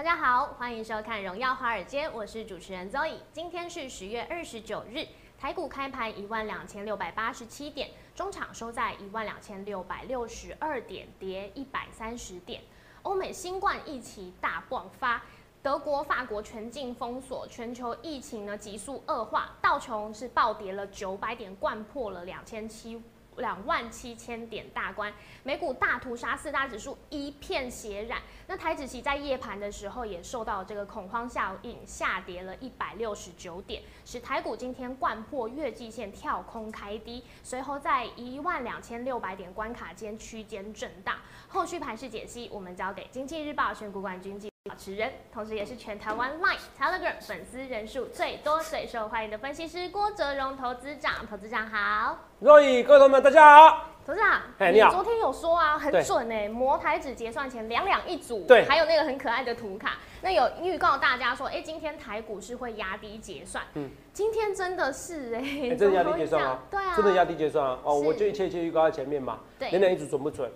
大家好，欢迎收看《荣耀华尔街》，我是主持人 Zoe。今天是十月二十九日，台股开盘一万两千六百八十七点，中场收在一万两千六百六十二点，跌一百三十点。欧美新冠疫情大爆发，德国、法国全境封锁，全球疫情呢急速恶化，道琼是暴跌了九百点，灌破了两千七。两万七千点大关，美股大屠杀，四大指数一片血染。那台指期在夜盘的时候也受到这个恐慌效应，下跌了一百六十九点，使台股今天贯破月季线跳空开低，随后在一万两千六百点关卡间区间震荡。后续盘势解析，我们交给经济日报选股冠军季保持人，同时也是全台湾 Line、Telegram 粉丝人数最多、最受欢迎的分析师郭哲荣投资长。投资长好。若雨，各位同学们，大家好。董事长，哎你好昨天有说啊，很对准哎，摩台指结算前两两一组，对还有那个很可爱的图卡，那有预告大家说，哎，今天台股是会压低结算，嗯嗯，今天真的是哎、哎真的压低结算啊？对啊，真的压低结算啊！哦，我就一切一切预告在前面嘛。对两两一组准不准？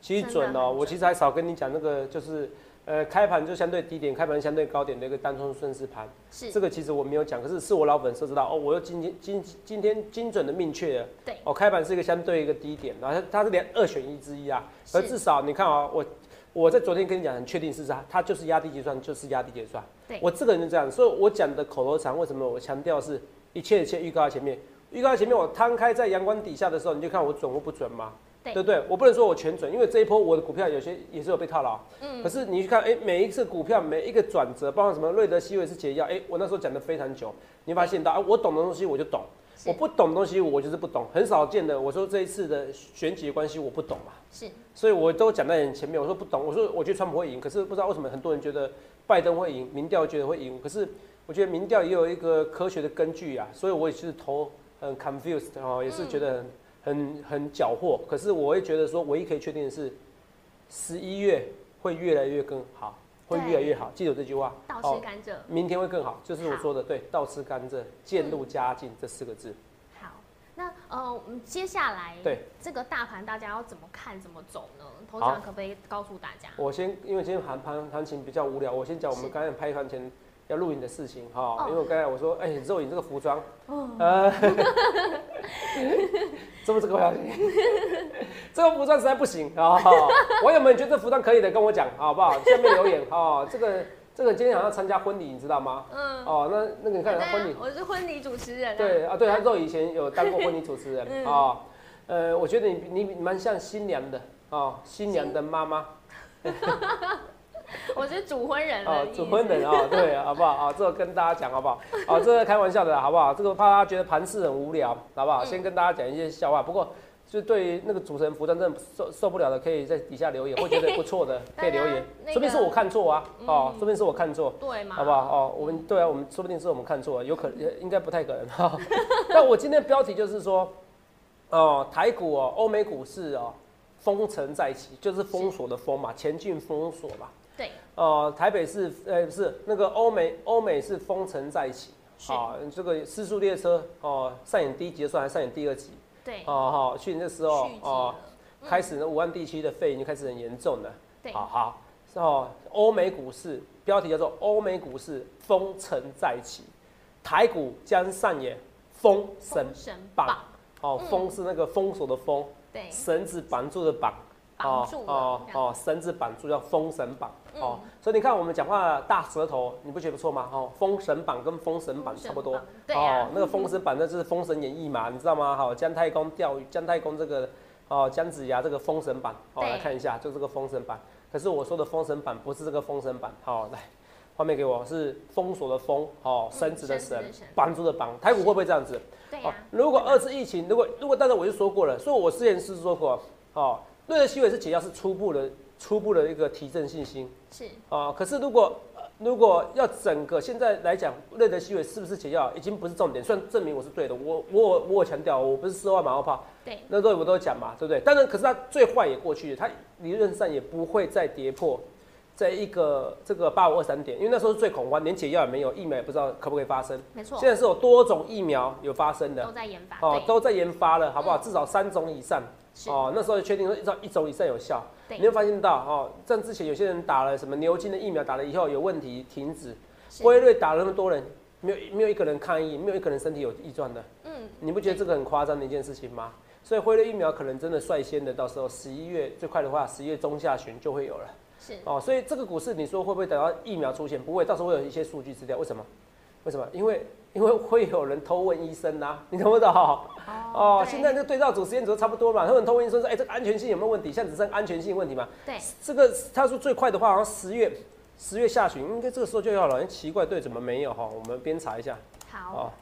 其实准哦。我其实还少跟你讲那个，就是呃开盘就相对低点，开盘相对高点的一个单冲顺势盘。是这个其实我没有讲，可是是我老粉丝知道哦。我又今天今今天精准的命确了。对哦，开盘是一个相对一个低点，然后它它是连二选一之一啊。而至少你看啊、我我在昨天跟你讲很确定是它，它就是压低结算，就是压低结算。对我这个人就这样，所以我讲的口头禅，为什么我强调是一切一切预告在前面？预告在前面，我摊开在阳光底下的时候，你就看我准或不准嘛。对对不对？我不能说我全准，因为这一波我的股票有些也是有被套牢。嗯可是你去看，哎、每一次股票每一个转折，包括什么瑞德西韦是解药，哎、我那时候讲的非常久，你发现到，啊，我懂的东西我就懂，我不懂的东西我就是不懂，很少见的。我说这一次的选举的关系我不懂嘛，是所以我都讲在很前面。我说不懂，我说我觉得川普会赢，可是不知道为什么很多人觉得拜登会赢，民调觉得会赢，可是我觉得民调也有一个科学的根据啊，所以我也是投很 confused 哦，也是觉得很、很很缴获。可是我会觉得说，唯一可以确定的是，十一月会越来越更好，会越来越好，记住这句话。倒吃甘蔗。明天会更好，就是我说的，对，倒吃甘蔗，渐入佳境这四个字。好，那呃，我们接下来对这个大盘大家要怎么看、怎么走呢？投资长可不可以告诉大家？我先，因为今天盘盘行情比较无聊，我先讲我是们刚才拍盘前要录影的事情哈。哦因为我刚才我说，哎、肉影这个服装，哦呃，这个表情，这个服装实在不行啊！网友们觉得这服装可以的，跟我讲好不好？下面留言哦。这个这个今天好像参加婚礼，你知道吗？嗯，哦，那那个你看婚礼，我是婚礼主持人、啊。对啊，对，他肉以前有当过婚礼主持人嗯啊。呃，我觉得你你蛮像新娘的哦，新娘的妈妈。我是主婚人哦，主婚人啊，对，好不好？啊，这个跟大家讲好不好？啊，这个开玩笑的好不好？这个怕大家觉得盘市很无聊，好不好？嗯先跟大家讲一些笑话。不过，就对于那个主持人服装真的受受不了的，可以在底下留言，会觉得不错的可以留言，那个说不定是我看错啊，哦嗯，说不定是我看错。对嘛？好不好？哦，我们对啊，我们说不定是我们看错了，有可能应该不太可能哈。但我今天的标题就是说，哦，台股哦，欧美股市哦，封城在起，就是封锁的封嘛，前进封锁嘛。对，呃，台北是呃不是那个欧美欧美是封城在起，是。啊，这个失速列车哦上演第一集算还是上演第二集？对，哦好，去年的时候哦了，开始呢武汉地区的肺炎就开始很严重了。对，好好，哦，欧美股市标题叫做欧美股市封城再起，台股将上演封神榜。榜，哦，嗯。封是那个封锁的封，对，绳子绑住的绑。绑住哦哦，绳子绑住叫封神榜、哦嗯，所以你看我们讲话大舌头，你不觉得不错吗？哦，封神榜跟封神榜差不多，哦，那个封神榜那就是《封神演义》嘛，你知道吗？好、姜太公钓鱼，姜太公这个哦姜子牙这个封神榜，哦来看一下，就这个封神榜。可是我说的封神榜不是这个封神榜，好、来画面给我是封锁的封，哦绳子的绳，绑住的绑，台股会不会这样子？哦对呀，，如果二次疫情，如果如果当然我就说过了，所以我之前是说过，哦，瑞德西韦是解药，是初步的初步的一个提振信心是啊。可是如果呃如果要整个现在来讲，瑞德西韦是不是解药，已经不是重点。虽然证明我是对的，我我我我有强调，我不是四万马后炮，对，那都我都有讲嘛，对不对？当然，可是它最坏也过去了，它理论上也不会再跌破在一个这个八五二三点，因为那时候是最恐慌，连解药也没有，疫苗也不知道可不可以发生。没错现，在是有多种疫苗有发生的都，在研发，哦，都在研发了，好不好？嗯至少三种以上，哦，那时候就确定说一种一种以上有效。对你会发现到哦，像之前有些人打了什么牛津的疫苗，打了以后有问题停止，辉瑞打了那么多人，没有没有一个人抗议，没有一个人身体有异状的。嗯，你不觉得这个很夸张的一件事情吗？所以辉瑞疫苗可能真的率先的，到时候十一月最快的话，十一月中下旬就会有了是，哦。所以这个股市你说会不会等到疫苗出现？不会，到时候会有一些数据资料。为什么？为什么？因为因为会有人偷问医生呐、你懂不懂？哦，对现在那个对照组、实验组都差不多嘛，他们偷问医生说，哎、这个安全性有没有问题？现在只剩安全性问题嘛。对，这个他说最快的话，好像十月十月下旬，应该这个时候就要了。哎奇怪，对，怎么没有哈？我们边查一下好，哦。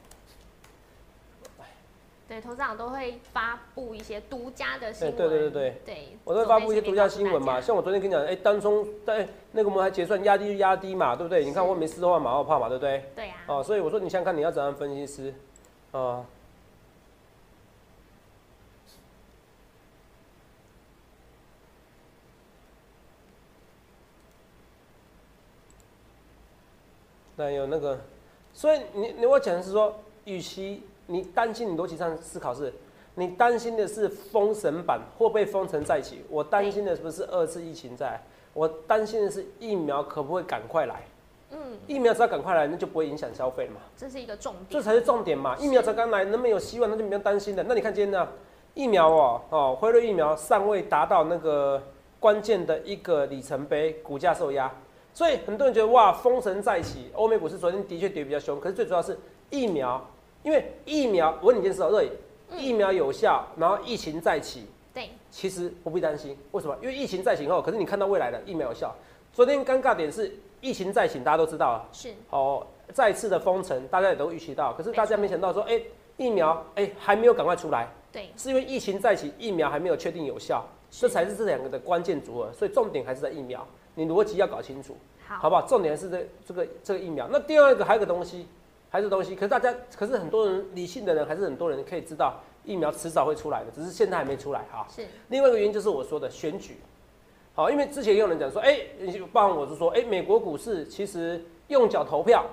对，投资长都会发布一些独家的新闻，哎对对对对对，我都会发布一些独家新闻嘛，像我昨天跟你讲，哎、单冲在那个我们还结算压低就压低嘛，对不对？你看我没四万马后炮嘛，对不对？对呀，哦，所以我说你想想看你要怎样分析师，哦。那有那个，所以你你我讲的是说，与其你担心你逻辑上思考是，你担心的是封神版会不会封城再起，我担心的是不是二次疫情在，我担心的是疫苗可不可以赶快来，嗯，疫苗只要赶快来，那就不会影响消费嘛。这是一个重点，这才是重点嘛！疫苗才刚来，能不能有希望，那就不用担心了。那你看今天呢，疫苗哦哦，辉瑞疫苗尚未达到那个关键的一个里程碑，股价受压，所以很多人觉得哇，封神再起。欧美股市昨天的确跌比较凶，可是最主要是疫苗，因为疫苗，我问你一件事哦，对疫苗有效，然后疫情再起，对，其实不必担心。为什么？因为疫情再起后，可是你看到未来的疫苗有效。昨天尴尬点是疫情再起，大家都知道了。是，哦，再次的封城，大家也都预期到，可是大家没想到说，哎、疫苗哎、还没有赶快出来，对，是因为疫情再起，疫苗还没有确定有效，这才是这两个的关键组合，所以重点还是在疫苗，你逻辑要搞清楚，好，好不好？重点是这这个这个疫苗。那第二个还有个东西，还是东西，可是大家，可是很多人理性的人，还是很多人可以知道疫苗迟早会出来的，只是现在还没出来哈。是，另外一个原因就是我说的选举，好，因为之前也有人讲说，哎、包含我是说，哎、美国股市其实用脚投票，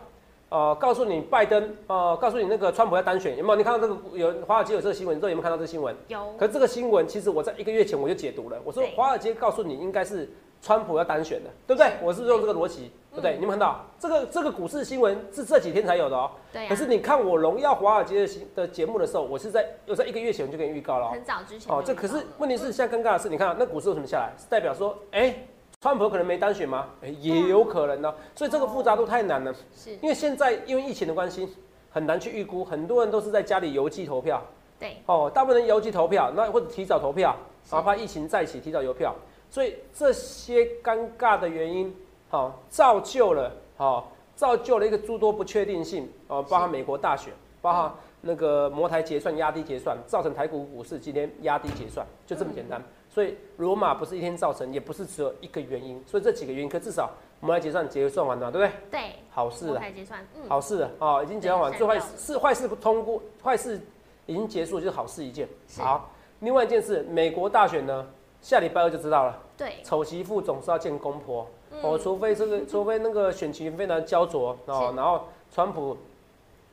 呃，告诉你拜登，呃，告诉你那个川普要单选，有没有？你看到这个有华尔街有这个新闻，你知道有没有看到这个新闻？有，可是这个新闻其实我在一个月前我就解读了，我说华尔街告诉你应该是川普要单选的，对不对？我是用这个逻辑，对不对？嗯你们看到这个这个股市新闻是这几天才有的哦、对啊，可是你看我荣耀华尔街的新的节目的时候，我是在又在一个月前就给你预告了哦、很早之前哦，这可是问题是现在尴尬的是，你看那股市为什么下来？是代表说，哎、川普可能没单选吗？哎、也有可能呢、所以这个复杂度太难了，是，因为现在因为疫情的关系，很难去预估，很多人都是在家里邮寄投票，对，哦，大部分人邮寄投票，那或者提早投票，是。哪怕疫情再起提早邮票，所以这些尴尬的原因，好、造就了，好、造就了一个诸多不确定性，哦，包含美国大选，包含那个摩台结算压低结算，造成台股股市今天压低结算，就这么简单。所以罗马不是一天造成，也不是只有一个原因，所以这几个原因，可至少我们来结算结算完了，对不对？对，好事啊，摩台结算，嗯，好事啊，哦，已经结算完，对最坏事是坏事不通过，坏事已经结束，就是好事一件。好，另外一件事，美国大选呢，下礼拜二就知道了。对，丑媳妇总是要见公婆，嗯哦，除非这个，除非那个选情非常焦灼哦，然后川普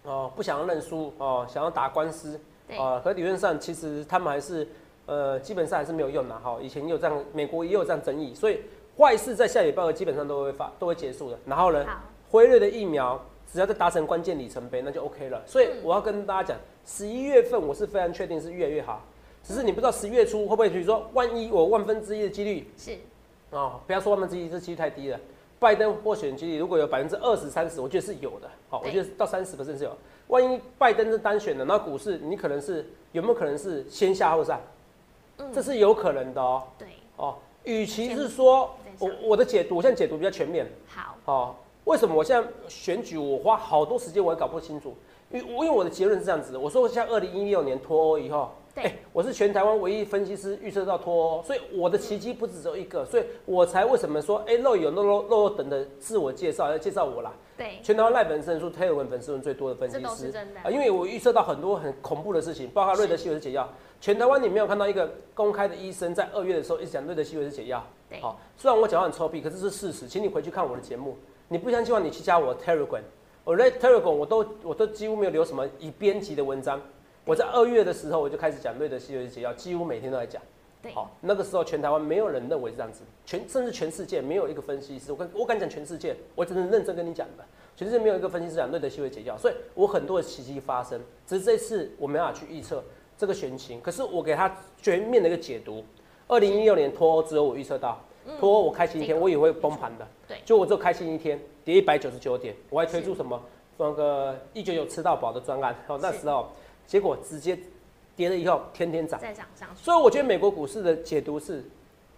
哦不想要认输哦，想要打官司对，啊，可理论上其实他们还是呃基本上还是没有用的哈。以前也有这样，美国也有这样争议，所以坏事在下礼拜二基本上都会发都会结束的。然后呢，好，辉瑞的疫苗只要再达成关键里程碑，那就 OK 了。所以嗯我要跟大家讲，十一月份我是非常确定是越来越好，只是你不知道十月初会不会，比如说万一我万分之一的几率是，哦，不要说万分之一，这几率太低了。拜登获选几率如果有百分之二十、三十，我觉得是有的。好、我觉得到三十是有。万一拜登是单选的，那股市你可能是有没有可能是先下后上？嗯，这是有可能的哦。对，哦，与其是说我我的解读，我现在解读比较全面。好，哦，为什么我现在选举我花好多时间我也搞不清楚？因为我因为我的结论是这样子的，我说像二零一六年脱欧以后，对哎我是全台湾唯一分析师预测到脱欧，所以我的奇迹不只只有一个，所以我才为什么说，哎、肉有肉肉肉肉等的自我介绍，要介绍我啦。对，全台湾赖粉丝人数、推文粉丝人最多的分析师啊，因为我预测到很多很恐怖的事情，包括瑞德西韦是解药。全台湾你没有看到一个公开的医生在二月的时候一直讲瑞德西韦是解药。对好，虽然我讲话很臭屁，可是是事实，请你回去看我的节目。你不相信的话，你去加我的 Telegram，我在 Telegram 我都我都几乎没有留什么已编辑的文章。我在二月的时候我就开始讲瑞德西韦斯解药，几乎每天都在讲。对，好，那个时候全台湾没有人认为是这样子，全甚至全世界没有一个分析师，我跟我敢讲全世界，我只能认真跟你讲的，全世界没有一个分析师讲瑞德西韦解药，所以我很多的奇迹发生，只是这次我没办法去预测这个选情，可是我给他全面的一个解读。二零一六年脱欧之后，我预测到脱欧我开心一天，我以为会崩盘的，对。就我只有开心一天，跌一百九十九点，我还推出什么那个一九九吃到饱的专案，哦，那时候结果直接跌了以后天天涨。再涨上去，所以我觉得美国股市的解读是，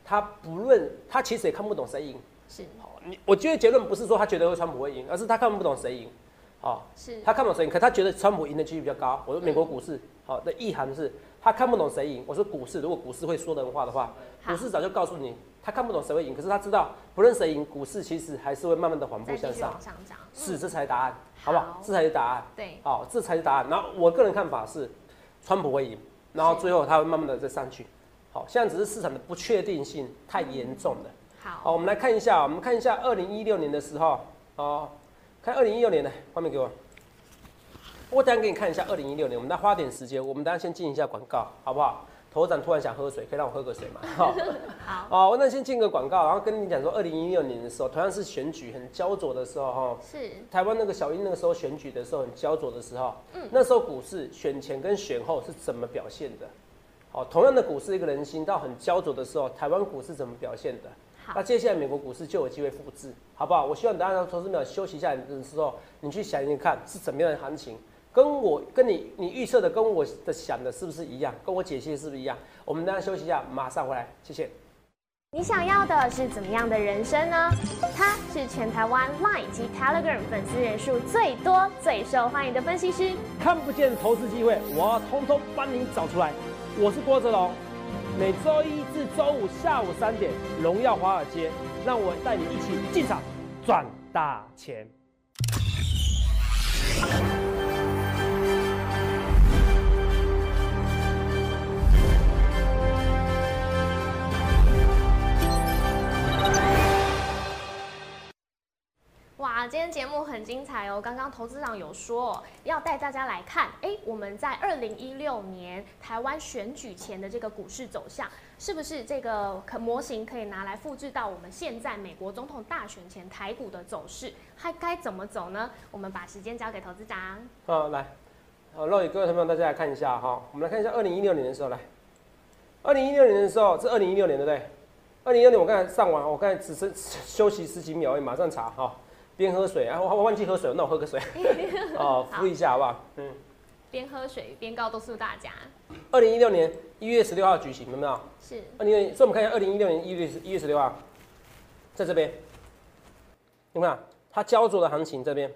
他不论他其实也看不懂谁赢。是好，你我觉得结论不是说他觉得川普会赢，而是他看不懂谁赢。好，是，他看不懂谁赢，可他觉得川普赢的几率比较高。我说美国股市好的意涵是，他看不懂谁赢。我说股市如果股市会说人话的话，股市早就告诉你，他看不懂谁会赢，可是他知道不论谁赢，股市其实还是会慢慢的缓步向上。上涨，是，嗯这才是答案，好不好好？这才是答案。对，好，这才是答案。然后我个人看法是，川普会赢，然后最后他会慢慢的再上去。好，现在只是市场的不确定性太严重了。好，好，我们来看一下，我们看一下二零一六年的时候，哦，看二零一六年的画面给我。我等下给你看一下二零一六年，我们再花点时间，我们等一下先进一下广告，好不好？头长突然想喝水，可以让我喝个水吗？好。好，哦，那先进个广告，然后跟你讲说，二零一六年的时候，同样是选举很焦灼的时候，哈，是，台湾那个小英那个时候选举的时候很焦灼的时候，嗯那时候股市选前跟选后是怎么表现的？好，同样的股市一个人心到很焦灼的时候，台湾股市怎么表现的？那，接下来美国股市就有机会复制，好不好？我希望大家投资秒休息一下的时候，你去想一想看是怎么样的行情，跟我跟你你预测的跟我的想的是不是一样？跟我解析的是不是一样？我们等一下休息一下，马上回来，谢谢。你想要的是怎么样的人生呢？他是全台湾 Line 及 Telegram 粉丝人数最多、最受欢迎的分析师。看不见投资机会，我要通通帮你找出来。我是郭哲龙，每周一至周五下午三点，荣耀华尔街，让我带你一起进场赚大钱。今天节目很精彩哦！刚刚投资长有说要带大家来看，哎，我们在二零一六年台湾选举前的这个股市走向，是不是这个可模型可以拿来复制到我们现在美国总统大选前台股的走势？还该怎么走呢？我们把时间交给投资长。好，来，好，各位朋友，大家来看一下哈，我们来看一下二零一六年的时候，来，二零一六年的时候，是二零一六年对不对？二零一六年我刚才上完，我刚才只是休息十几秒而已，马上查哈，边喝水，啊，我我忘记喝水，那我喝个水，哦，敷一下好不好？嗯，边喝水边告诉大家，二零一六年一月十六号举行，有没有？是。二零所以我们看一下二零一六年一月一月十六号，在这边，有没有？看到？它焦灼的行情这边，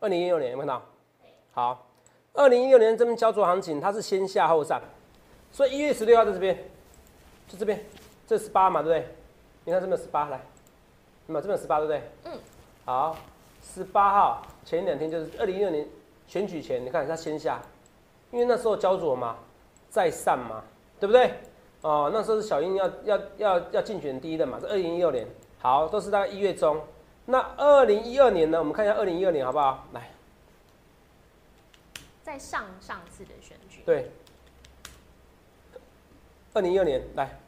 二零一六年有没有看到？好，二零一六年这边焦灼行情，它是先下后上，所以一月十六号在这边，就这边，这十八嘛，对不对？你看这边十八，来，那么这边十八，对不对？嗯。好，十八号前两天就是二零一六年选举前，你看它先下，因为那时候焦灼嘛，再上嘛，对不对？哦，那时候是小英要要要要竞选第一的嘛，是二零一六年。好，都是大概一月中。那二零一二年呢？我们看一下二零一二年好不好？来，在上上次的选举，对，二零一二年来，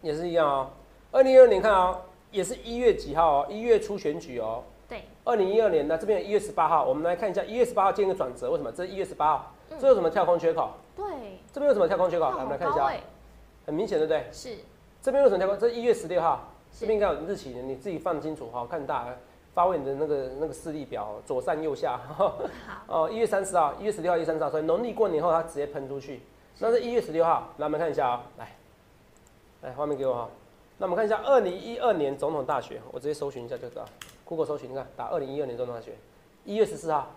也是一样哦。二零一二年看哦，也是一月几号哦？一月初选举哦。对，二零一二年呢，这边一月十八号，我们来看一下一月十八号见一个转折，为什么？这是一月十八号，嗯这有什么跳空缺口？对，这边有什么跳空缺口？来，我们来看一下很明显，对不对？是这边有什么跳空？这一月十六号，是这边应该有日期的，你自己放清楚哈，看大，发挥你的那个那个视力表，左上右下。好，哦，一月三十号，一月十六号，一月三十号，所以农历过年后它直接喷出去。那是一月十六号，来我们看一下啊、来，来画面给我哈。那我们看一下二零一二年总统大选，我直接搜寻一下就知道，Google 搜寻，你看打二零一二年总统大选，一月十四号。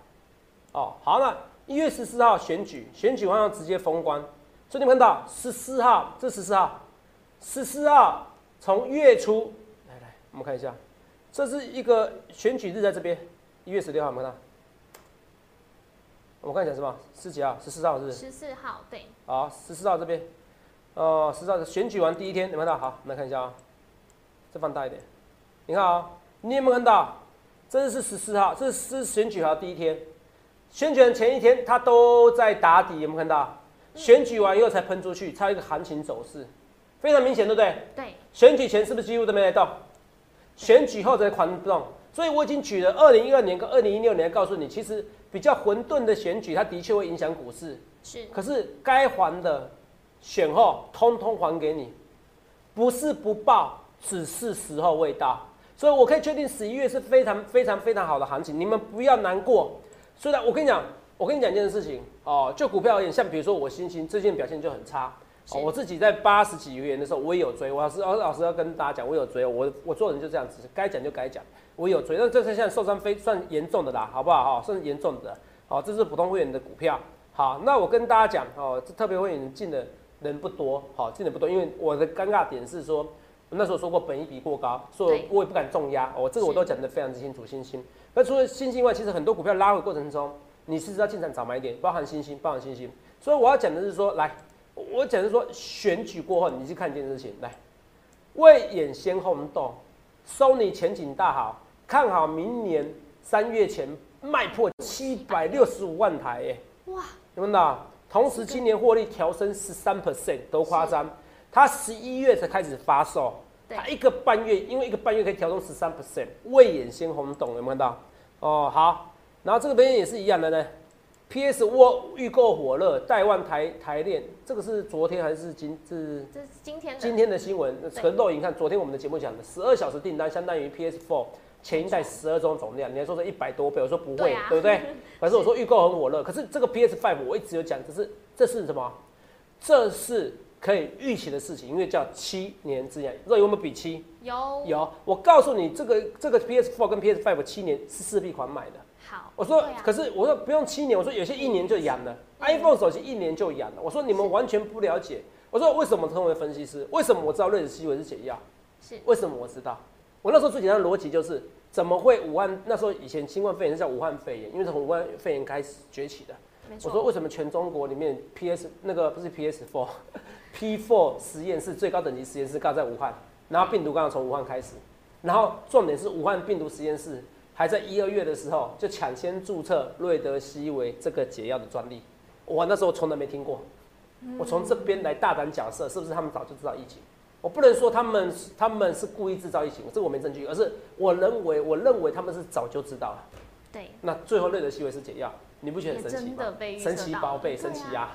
哦，好，那一月十四号选举，选举完要直接封关，所以你们看到十四号，这十四号，十四号从月初来来，我们看一下，这是一个选举日在这边，一月十六号，我们看到，我看一下什么？十几号？十四号是不是？十四号，对，好，十四号这边，哦，十四号选举完第一天，你们看到？好，我们来看一下啊，再放大一点，你看啊，你有没有看到？这是十四号，这是选举号第一天，选举前一天它都在打底，有没有看到？选举完以后才喷出去，才有一个行情走势，非常明显，对不对？对，选举前是不是几乎都没来动？选举后才狂动，所以我已经举了二零一二年跟二零一六年，告诉你，其实比较混沌的选举，它的确会影响股市。是，可是该还的选后通通还给你，不是不报，只是时候未到。所以我可以确定十一月是非常非常非常好的行情，你们不要难过。虽然我跟你讲，我跟你讲一件事情哦，就股票而言，像比如说我星星最近表现就很差。哦，我自己在八十几元的时候，我也有追。我老师，老老师要跟大家讲，我有追。我我做人就这样子，该讲就该讲。我有追，那这是现在受伤非算严重的啦，好不好？哈，算严重的。好，这是普通会员的股票。好，那我跟大家讲哦，这特别会员进的人不多，好，进的不多，因为我的尴尬点是说，我那时候说过本一比过高，所以我也不敢重压。哦，这个我都讲得非常之清楚。星星，那除了星星外，其实很多股票拉回过程中，你是要进场早买点，包含星星，包含星星。所以我要讲的是说，来。我讲是说，选举过后，你去看一件事情，来，未演先轰动，Sony 前景大好，看好明年三月前卖破七百六十五万台，耶！哇，有没有？同时今年获利调升十三 percent，都夸张。它十一月才开始发售，它一个半月，因为一个半月可以调升十三 percent，未眼先轰动，有没有看到？哦，好，然后这个边也是一样的呢。P.S. 沃预购火热，带万台台链，这个是昨天还是今？是这是今天的今天的新闻。纯豆影看，昨天我们的节目讲的，十二小时订单相当于 P.S. Four 前一代十二种总量。你还说这一百多倍，我说不会，对不对？反正我说预购很火热，可是这个 P.S. Five 我一直有讲，这是这是什么？这是可以预期的事情，因为叫七年之痒。肉有没有比七？有有。我告诉你，这个这个 P.S. Four 跟 P.S. Five 七年是四 B 款买的。好我说，可是我说不用七年，我说有些一年就养了，iPhone 手机一年就养了。我说你们完全不了解。我说为什么称为分析师？为什么我知道瑞士西韦是解药？是为什么我知道？我那时候最简单的逻辑就是，怎么会武汉那时候以前新冠肺炎是叫武汉肺炎，因为从武汉肺炎开始崛起的。我说为什么全中国里面 PS 那个不是 PS Four，P Four 实验室最高等级实验室刚在武汉，然后病毒刚刚从武汉开始，然后重点是武汉病毒实验室。还在一二月的时候就抢先注册瑞德西韦这个解药的专利，我那时候从来没听过。我从这边来大胆假设，是不是他们早就知道疫情？我不能说他们他们是故意制造疫情，这我没证据，而是我认为我认为他们是早就知道了。对。那最后瑞德西韦是解药，你不觉得很神奇吗？神奇宝贝，神奇呀！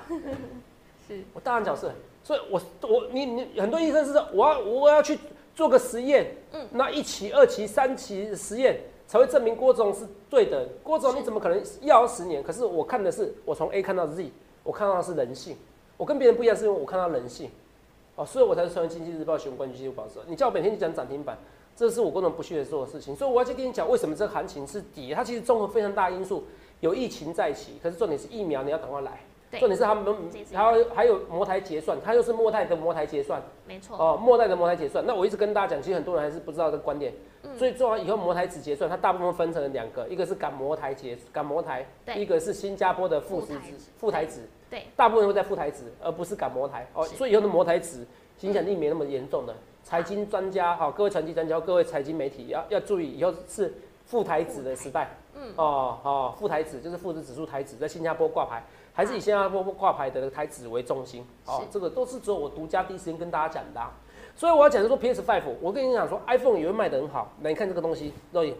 是我大胆假设，所以我我你你很多医生是说我要我要去做个实验，嗯，那一期、二期、三期实验。才会证明郭总是对的。郭总，你怎么可能要十年？可是我看的是，我从 A 看到 Z，我看到的是人性。我跟别人不一样，是因为我看到人性。哦，所以我才是《经济日报》选冠军纪录保持你叫我每天讲涨停板，这是我郭总不屑做的事情。所以我要去跟你讲，为什么这个行情是底？它其实综合非常大因素，有疫情在起，可是重点是疫苗，你要赶快来。重点是他们，然后还有模台结算，它又是末代的模台结算，没错。哦，末代的模台结算，那我一直跟大家讲，其实很多人还是不知道这个观点。所以做完以后，模台只结算，它大部分分成了两个，一个是赶模台结赶模台，一个是新加坡的副台副台子，对，大部分会在副台子，而不是赶模台。哦，所以以后的模台子影响力没那么严重的。财经专家，哈，各位财经专家，各位财经媒体要要注意，以后是副台子的时代。嗯，哦，哦，副台子就是富时指数台子，在新加坡挂牌。还是以新加坡挂牌的台子为中心，哦，这个都是只有我独家第一时间跟大家讲的，所以我要讲的说 PS Five，我跟你讲说 iPhone 也会卖得很好，那你看这个东西，肉眼，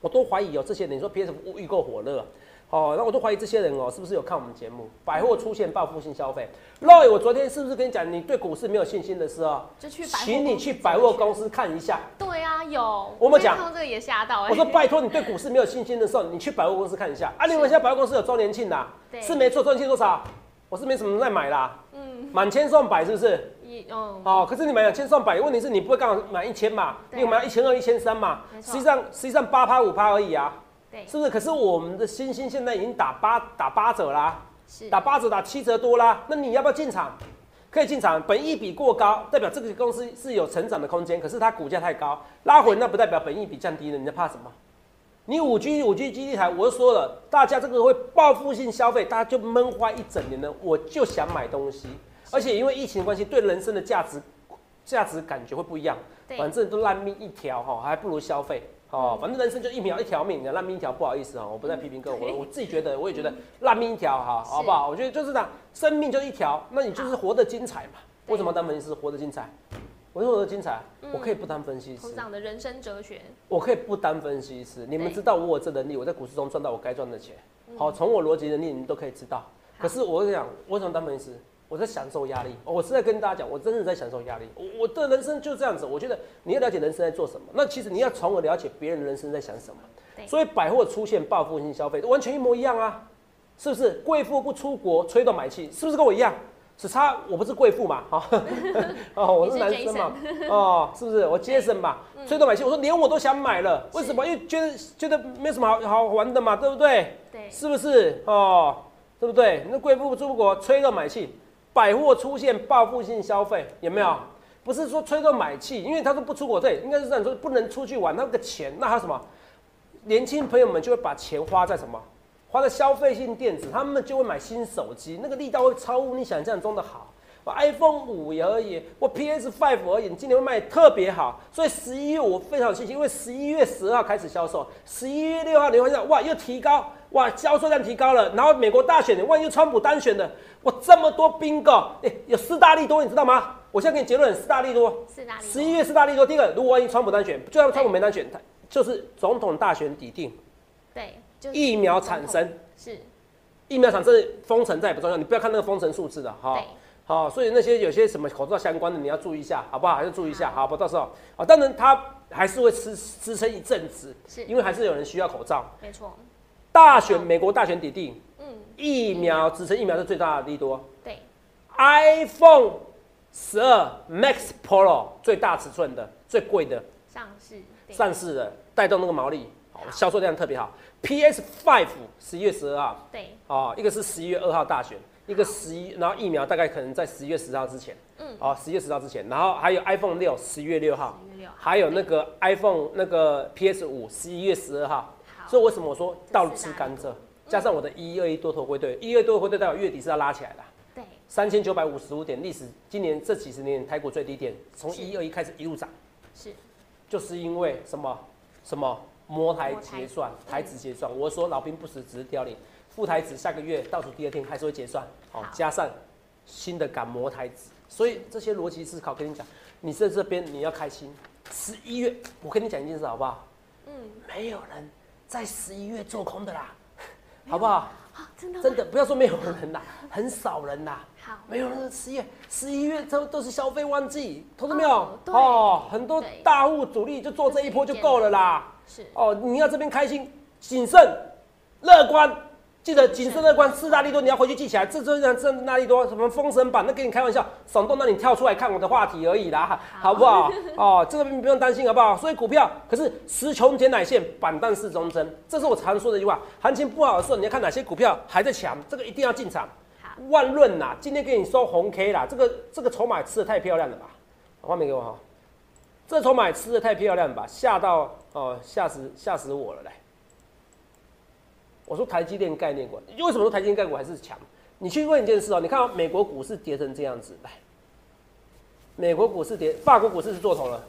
我都怀疑有这些人，你说 PS 预购火热。哦，那我都怀疑这些人哦，是不是有看我们节目？百货出现报复性消费，Roy，我昨天是不是跟你讲，你对股市没有信心的时候，就去，请你去百货公司看一下。对啊，有。我们讲这个也吓到哎。我说拜托你对股市没有信心的时候，你去百货公司看一下。啊，你们现在百货公司有周年庆的，是没错，周年庆多少？我是没什么在买啦。嗯。满千送百是不是？一哦。哦，可是你买两千送百，问题是你不会刚好买一千嘛？你有买一千二、一千三嘛？实际上实际上八趴五趴而已啊。对，是不是？可是我们的新兴现在已经打八打八折啦，是。打八折打七折多啦，那你要不要进场？可以进场，本益比过高，代表这个公司是有成长的空间，可是它股价太高，拉回那不代表本益比降低了，你在怕什么？你五 G 五 G 基地台，我就说了，大家这个会报复性消费，大家就闷坏一整年了，我就想买东西，而且因为疫情关系，对人生的价值价值感觉会不一样，反正都烂命一条哈，还不如消费。哦，反正人生就一秒一条命，烂命一条不好意思啊，我不再批评各位，我 我自己觉得，我也觉得烂命一条哈，好不好？我觉得就是这样，生命就一条，那你就是活得精彩嘛。对为什么当分析师活得精彩？我说活得精彩，我可以不当分析师的人生哲学，我可以不当分析师。你们知道我有这能力，我在股市中赚到我该赚的钱。好，从我逻辑能力，你们都可以知道。可是我跟你讲，我为什么当分析师？我在享受压力。我是在跟大家讲，我真的在享受压力。我我的人生就这样子。我觉得你要了解人生在做什么，那其实你要从而了解别人的人生在想什么。所以百货出现报复性消费，完全一模一样啊，是不是？贵妇不出国，吹动买气，是不是跟我一样？只差我不是贵妇嘛，哈，哦，我是男生嘛，哦，是不是？我杰森嘛，吹动买气，我说连我都想买了，为什么？因为觉得觉得没什么好好玩的嘛，对不对？对，是不是？哦，对不对？那贵妇不出国，吹动买气，百货出现报复性消费，有没有？不是说吹动买气，因为他说不出国，对，应该是这样说，不能出去玩，那个钱，那还有什么？年轻朋友们就会把钱花在什么？花在消费性电子，他们就会买新手机，那个力道会超乎你想象中的好。我 iPhone 五而已，我 PS Five 而已，今年会卖特别好，所以十一月我非常有信心，因为十一月十二号开始销售，十一月六号你会看到哇又提高，哇销售量提高了，然后美国大选，万一又川普单选了，哇这么多 bingo，哎、有四大利多，你知道吗？我现在给你结论，四大利多，四大利多？十一月四大利多，第一个，如果万一川普单选，就算川普没单选，他就是总统大选底定，对，就是疫苗产生。是，疫苗产生封城再也不重要，你不要看那个封城数字的哈对。好，所以那些有些什么口罩相关的，你要注意一下，好不好？还是注意一下，好不好？到时候啊，当然它还是会支支撑一阵子，是因为还是有人需要口罩。没错，大选，美国大选底定，嗯，疫苗支撑疫苗是最大的利多。对，iPhone 十二 Max Pro 最大尺寸的、最贵的。上市，上市的，带动那个毛利，好，销售量特别好。PS Five 十一月十二号。对，哦，一个是十一月二号大选，一个十一，然后疫苗大概可能在十一月十号之前，嗯，哦，十一月十号之前，然后还有 iPhone 六十一月六号，十月六，还有那个 iPhone 那个 PS 五十一月十二号，好，所以为什么我说倒这四大利吃甘蔗，加上我的一二一多头归队，一二一多头归队代表月底是要拉起来的，对，三千九百五十五点，历史今年这几十年台股最低点，从是。一二一开始一路涨，是，就是因为什么？什么？摩台结算，台指结算。我说老兵不死，只是凋零。副台指下个月倒数第二天还是会结算，好、好。加上新的赶摩台指，所以这些逻辑思考跟你讲，你在这边你要开心。十一月，我跟你讲一件事好不好？嗯，没有人在十一月做空的啦，好不好？啊，真的真的不要说没有人啦，很少人啦。好，没有人十月、十一月都都是消费旺季，投资没有？哦哦，很多大户主力就做这一波就够了啦。是，哦，你要这边开心、谨慎、乐观，记得谨慎乐观四大利多，你要回去记起来。这这这这大利多什么封神榜，那跟你开玩笑，耸动让你跳出来看我的话题而已啦，好不好？哦，这个不用担心，好不好？所以股票可是时穷捡奶线，板凳是中针，这是我常说的一句话。行情不好的时候，你要看哪些股票还在强，这个一定要进场。好，万润呐，今天给你收红 K 啦，这个这个筹码吃的太漂亮了吧？画面给我哈，这筹码吃的太漂亮了吧，吓到哦，吓死吓死我了来！我说台积电概念股，为什么说台积电概念股还是强？你去问一件事哦，你看到美国股市跌成这样子，来，美国股市跌，法国股市是做头了，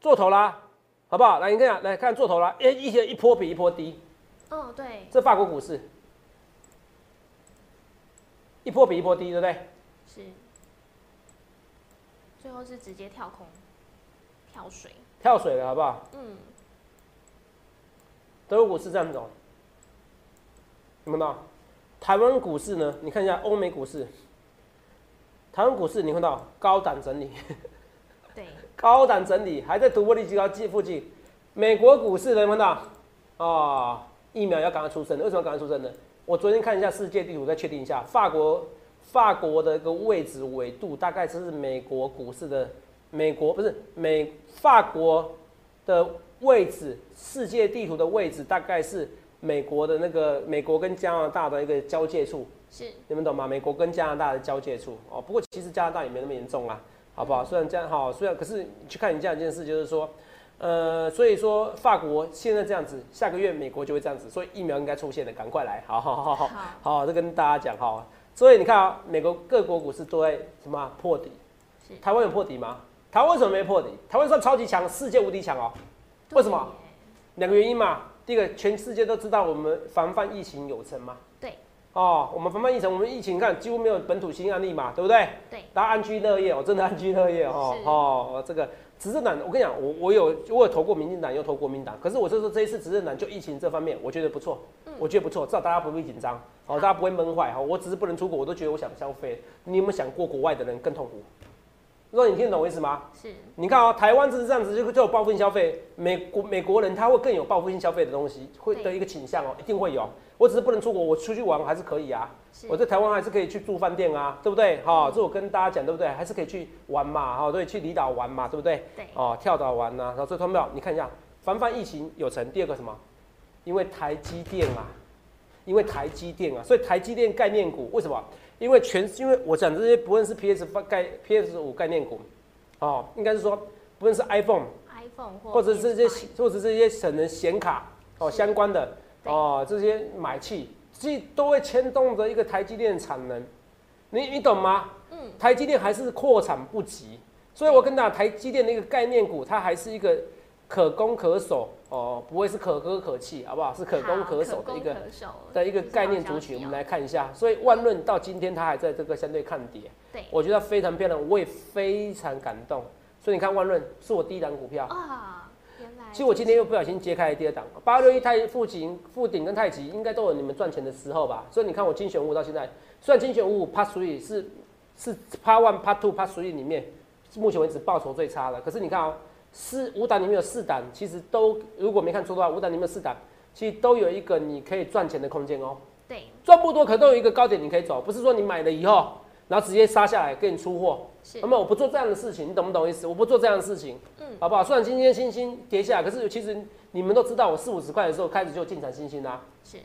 做头啦，好不好？来，你看来看做头啦，一一些一波比一波低，哦，对，这法国股市一波比一波低，对不对？是，最后是直接跳空，跳水，跳水了，好不好？嗯，德国股市这样走，有没有看到？台湾股市呢？你看一下欧美股市，台湾股市你看到高档整理，对，高档整理还在突破历史高近附近。美国股市呢有没有看到？啊、疫苗要赶快出生的，为什么要赶快出生呢？我昨天看一下世界地图，再确定一下，法国法国的一个位置纬度大概就是美国股市的美国不是美法国的位置，世界地图的位置大概是美国的那个美国跟加拿大的一个交界处，是你们懂吗？美国跟加拿大的交界处哦。不过其实加拿大也没那么严重啊，好不好？虽然这样好，虽然可是去看你这样一件事，就是说，呃，所以说法国现在这样子，下个月美国就会这样子，所以疫苗应该出现了，赶快来，好好好好好好，这跟大家讲哈。所以你看啊，美国各国股市都在什么啊破底是，台湾有破底吗？台湾为什么没破底？台湾算超级强，世界无敌强哦。为什么？两个原因嘛。第一个，全世界都知道我们防范疫情有成嘛。对。哦，我们防范疫情，我们疫情看几乎没有本土新案例嘛，对不对？对。大家安居乐业哦，真的安居乐业哦。哦，这个执政党，我跟你讲，我我有我有投过民进党，又投国民党，可是我就说这一次执政党就疫情这方面，我觉得不错，我觉得不错，至少大家不会紧张，哦，大家不会闷坏哈。我只是不能出国，我都觉得我想消费。你有没有想过国外的人更痛苦？说你听得懂我意思吗？是。你看啊、台湾就是这样子，就就有报复性消费。美国美国人他会更有报复性消费的东西，会的一个倾向哦，一定会有。我只是不能出国，我出去玩还是可以啊。我在台湾还是可以去住饭店啊，对不对？哈、这我跟大家讲，对不对？还是可以去玩嘛，哈、对，去离岛玩嘛，对不对？对哦，跳岛玩呐、然后所以同学们，你看一下，防范疫情有成。第二个什么？因为台积电啊，因为台积电啊，所以台积电概念股为什么？因为全，因为我讲这些，不论是 PS 概 PS 五概念股，哦，应该是说，不论是 iPhone，iPhone 或或者是这些，或者是这些可能显卡哦相关的哦，这些买气，这都会牵动着一个台积电的产能，你你懂吗？嗯，台积电还是扩产不及，所以我跟大家台积电的一个概念股，它还是一个可攻可守哦，不会是可歌可泣，好不好？是可攻可守的一个的一个概念族群，我们哦来看一下。所以万润到今天它还在这个相对看跌，对我觉得非常漂亮，我也非常感动。所以你看万润是我第一档股票，啊，原来其实我今天又不小心揭开了第二档，八六一太富锦、富鼎跟太极应该都有你们赚钱的时候吧？所以你看我精选五到现在，虽然精选五五 Part Three 是是 Part One、Part Two、Part Three 里面目前为止报酬最差的，可是你看哦，四五档里面有四档，其实都如果没看错的话，五档里面有四档其实都有一个你可以赚钱的空间哦。对赚不多，可都有一个高点你可以走，不是说你买了以后，然后直接杀下来给你出货。是那么我不做这样的事情，你懂不懂意思？我不做这样的事情，嗯好不好？虽然今天星星跌下来，可是其实你们都知道，我四五十块的时候开始就进场星星啦、是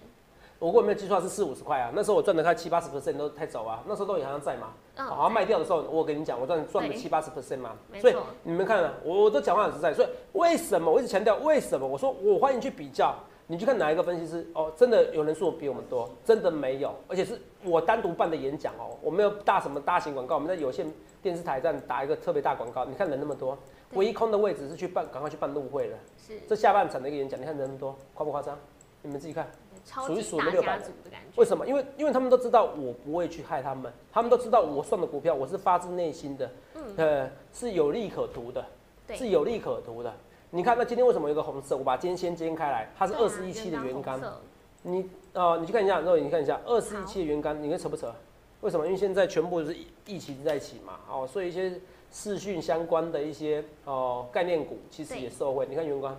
我如果没有记错是四五十块啊，那时候我赚的快七八十 percent 都太早啊，那时候都也好像在嘛。嗯好像卖掉的时候，我跟你讲，我赚赚了七八十 percent 嘛没。所以你们看啊，我我都讲话很实在。所以为什么我一直强调为什么？我说我欢迎去比较，你去看哪一个分析师哦，真的有人说我比我们多，真的没有，而且是我单独办的演讲哦，我没有大什么大型广告，我们在有线电视台站打一个特别大广告，你看人那么多，唯一空的位置是去办，赶快去办路会了。是这下半场的一个演讲，你看人那么多，夸不夸张？你们自己看。超数一级大家数那六百人族的感觉，为什么？因为因为他们都知道我不会去害他们，他们都知道我算的股票我是发自内心的，嗯呃，是有利可图的，对是有利可图的。你看，那今天为什么有个红色？我把今天先煎开来，它是二十一期的原钢红，色你呃，你去看一下，肉眼你看一下二十一期的原钢，你看扯不扯？为什么？因为现在全部是疫疫情在一起嘛，哦，所以一些视讯相关的一些哦概念股其实对也受惠。你看原钢，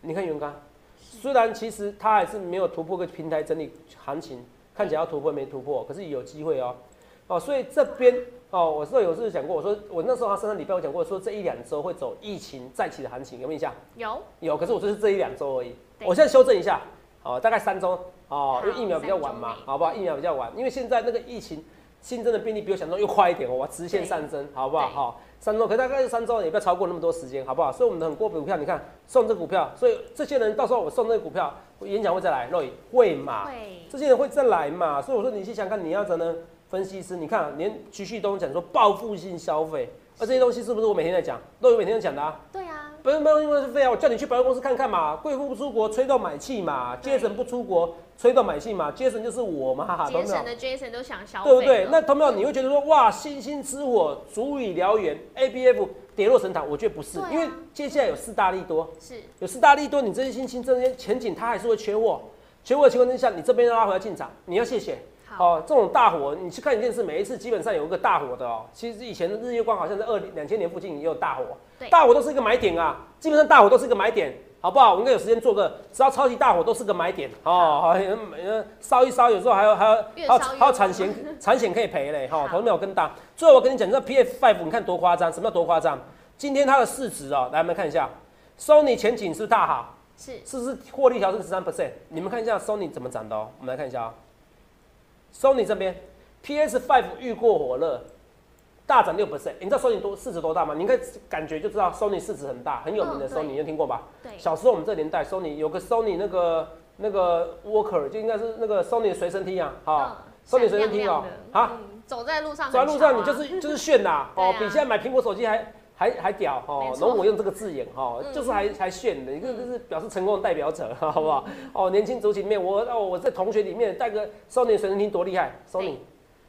你看原钢，虽然其实它还是没有突破个平台整理行情，看起来要突破没突破，可是有机会哦。哦，所以这边哦，我是有是讲过，我说我那时候上上礼拜我讲过，说这一两周会走疫情再起的行情，有没有印象？有有，可是我就是这一两周而已。我现在修正一下，哦，大概三周哦，因为疫苗比较晚嘛好不好？疫苗比较晚，因为现在那个疫情新增的病例比我想象中又快一点哦，我直线上升，好不好？好，三周，可大概是三周，也不要超过那么多时间，好不好？所以我们的很多股票，你看送这股票，所以这些人到时候我送这个股票，演讲会再来，肉眼会嘛？会这些人会再来嘛？所以我说你去想看你要怎能分析师，你看连徐旭东讲说报复性消费，而这些东西是不是我每天在讲，都有每天在讲的啊？对啊，不是没有因为是废啊！我叫你去百货公司看看嘛，贵妇不出国吹到买气嘛，对杰森不出国吹到买气嘛，，Jason 就是我嘛，懂没有节省？的 Jason 都想消对不对？那同没有你会觉得说哇，星星之火足以燎原，A B F 跌落神坛，我觉得不是，因为接下来有四大利多，是有四大利多，你这些星星这些前景它还是会缺货，缺货的情况之下，你这边拉回来进场，你要谢谢。好哦，这种大火，你去看一件事，每一次基本上有一个大火的哦。其实以前的日月光好像在二两千年附近也有大火对，大火都是一个买点啊，基本上大火都是一个买点，好不好？我应该有时间做个，只要超级大火都是个买点哦。好，呃烧一烧，有时候还有还有还有还有产险 产险可以赔嘞，哈，好头没有更大。最后我跟你讲，这 PF Five 你看多夸张，什么叫多夸张？今天它的市值哦，来我们看一下，，Sony 前景是不是大好？是是不是获利调升十三 percent？你们看一下 Sony 怎么涨的哦。我们来看一下啊、Sony 这边 PS Five 遇过火热，大涨六 percent。你知道 Sony 多市值多大吗？你应该感觉就知道 Sony 市值很大，很有名的嗯对。Sony，、你有听过吧？对，小时候我们这年代，Sony 有个 Sony 那个那个 Walker，就应该是那个 Sony 的随身听啊，好、嗯收你随身听哦啊嗯走在路上很走在路上你就是就是炫呐、啊。哦，比现在买苹果手机还还还屌哦没。错。容我用这个字眼哈，嗯。就是还还炫的，一个就是表示成功的代表者，好不好？哦，年轻族群里面，我哦我在同学里面带个 Sony 随身听多厉害，Sony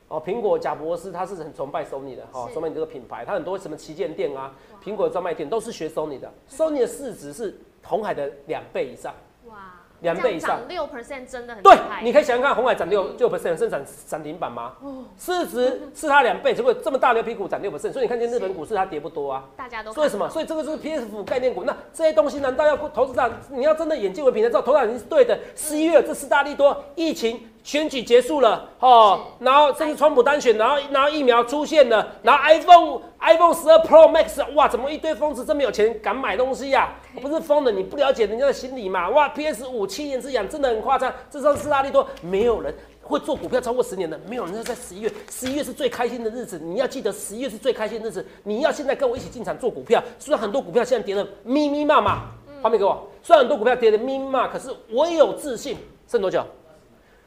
哦，苹果贾博士他是很崇拜 Sony 的哦是崇拜你这个品牌，他很多什么旗舰店啊，苹果的专卖店都是学 Sony 的，Sony 的市值是红海的两倍以上。哇，两倍以上六 percent 真的很对你可以想想看，红海涨六六 percent 是涨涨停板吗？哦市值是它两倍，结果这么大牛皮股涨六 percent，所以你看见日本股市它跌不多啊。大家都所以什么？所以这个就是 PS 五概念股。那这些东西难道要投资长？你要真的眼见为凭才知道投资长已经是对的。十一月这四大利多，疫情选举结束了哦，然后甚至川普单选，然后然后疫苗出现了，然后 iPhone iPhone 十二 Pro Max，哇，怎么一堆疯子这么有钱敢买东西呀、不是疯的，你不了解人家的心理嘛？哇，PS 五七年之痒真的很夸张，这上斯拉利多，没有人。会做股票超过十年的，没有人在十一月，十一月是最开心的日子。你要记得，十一月是最开心的日子。你要现在跟我一起进场做股票。虽然很多股票现在跌得密密麻麻，画面给我。虽然很多股票跌得密密麻麻，可是我有自信。剩多久？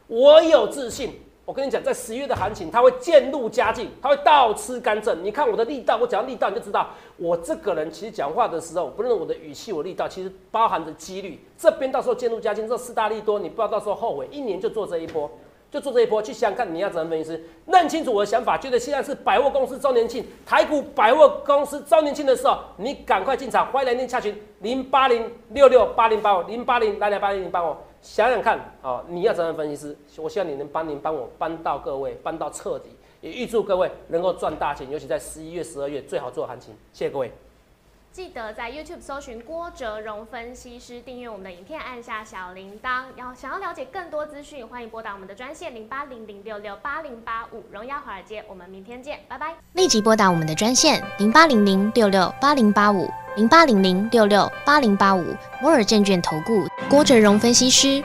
我有自信。我跟你讲，在十月的行情，它会渐入佳境，它会倒吃甘蔗。你看我的力道，我讲力道，你就知道我这个人其实讲话的时候，不论我的语气、我力道，其实包含着几率。这边到时候渐入佳境，这四大利多，你不要到时候后悔，一年就做这一波。就做这一波，去想想看你要怎么分析师，认清楚我的想法，觉得现在是百货公司周年庆，台股百货公司周年庆的时候，你赶快进场，欢迎来电洽询零八零六六八零八五零八零来来八零零八五，想想看啊，你要成为分析师？我希望你能帮您帮我帮到各位，帮到彻底，也预祝各位能够赚大钱，尤其在十一月、十二月最好做行情，谢谢各位。记得在 YouTube 搜寻郭哲荣分析师，订阅我们的影片，按下小铃铛。然后想要了解更多资讯，欢迎拨打我们的专线零八零零六六八零八五。荣耀华尔街，我们明天见，拜拜。立即拨打我们的专线零八零零六六八零八五零八零零六六八零八五摩尔证券投顾郭哲荣分析师。